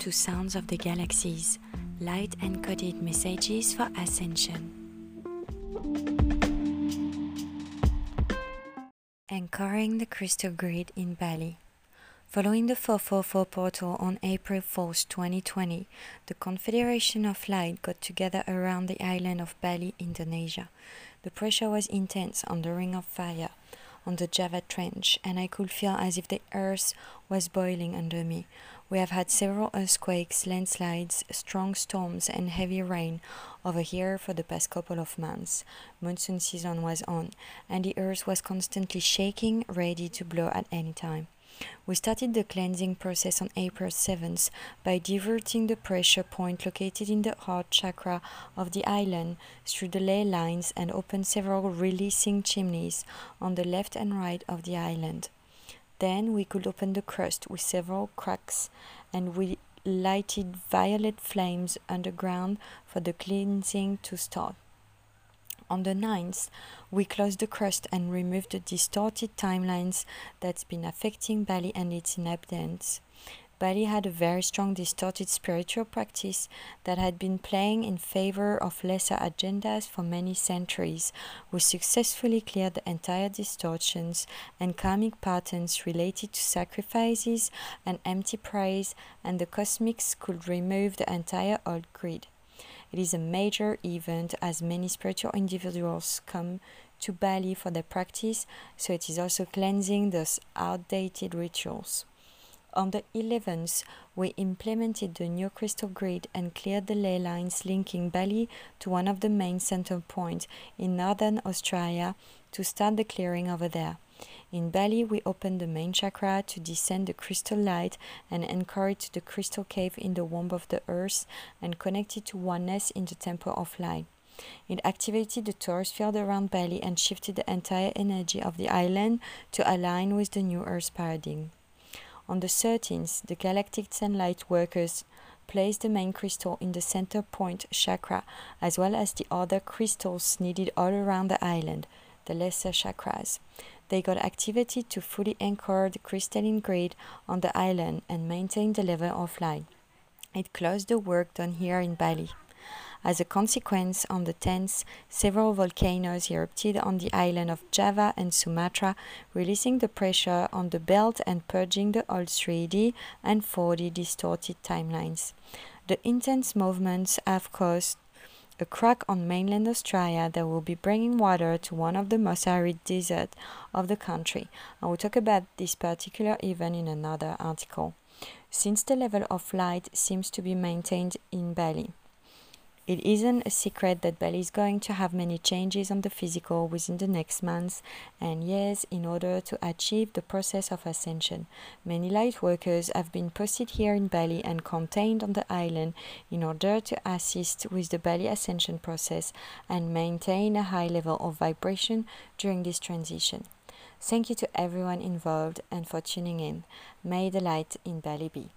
to Sounds of the Galaxies, light encoded messages for ascension. Anchoring the crystal grid in Bali. Following the 444 portal on April 4, 2020, the Confederation of Light got together around the island of Bali, Indonesia. The pressure was intense on the Ring of Fire, on the Java Trench, and I could feel as if the earth was boiling under me. We have had several earthquakes, landslides, strong storms, and heavy rain over here for the past couple of months. Monsoon season was on, and the earth was constantly shaking, ready to blow at any time. We started the cleansing process on April 7th by diverting the pressure point located in the heart chakra of the island through the ley lines and opened several releasing chimneys on the left and right of the island. Then we could open the crust with several cracks and we lighted violet flames underground for the cleansing to start. On the 9th, we closed the crust and removed the distorted timelines that's been affecting Bali and its inhabitants. Bali had a very strong distorted spiritual practice that had been playing in favor of lesser agendas for many centuries. We successfully cleared the entire distortions and karmic patterns related to sacrifices and empty praise, and the cosmics could remove the entire old grid. It is a major event as many spiritual individuals come to Bali for their practice, so it is also cleansing those outdated rituals. On the 11th, we implemented the new crystal grid and cleared the ley lines linking Bali to one of the main center points in northern Australia to start the clearing over there. In Bali, we opened the main chakra to descend the crystal light and to the crystal cave in the womb of the earth and connect it to oneness in the temple of light. It activated the torus field around Bali and shifted the entire energy of the island to align with the new earth paradigm. On the 13th, the galactic sunlight workers placed the main crystal in the center point chakra as well as the other crystals needed all around the island, the lesser chakras. They got activated to fully anchor the crystalline grid on the island and maintain the level of light. It closed the work done here in Bali. As a consequence, on the 10th, several volcanoes erupted on the island of Java and Sumatra, releasing the pressure on the belt and purging the old 3D and 4D distorted timelines. The intense movements have caused a crack on mainland Australia that will be bringing water to one of the most arid deserts of the country. I will talk about this particular event in another article. Since the level of light seems to be maintained in Bali, it isn't a secret that Bali is going to have many changes on the physical within the next months and years in order to achieve the process of ascension. Many light workers have been posted here in Bali and contained on the island in order to assist with the Bali ascension process and maintain a high level of vibration during this transition. Thank you to everyone involved and for tuning in. May the light in Bali be.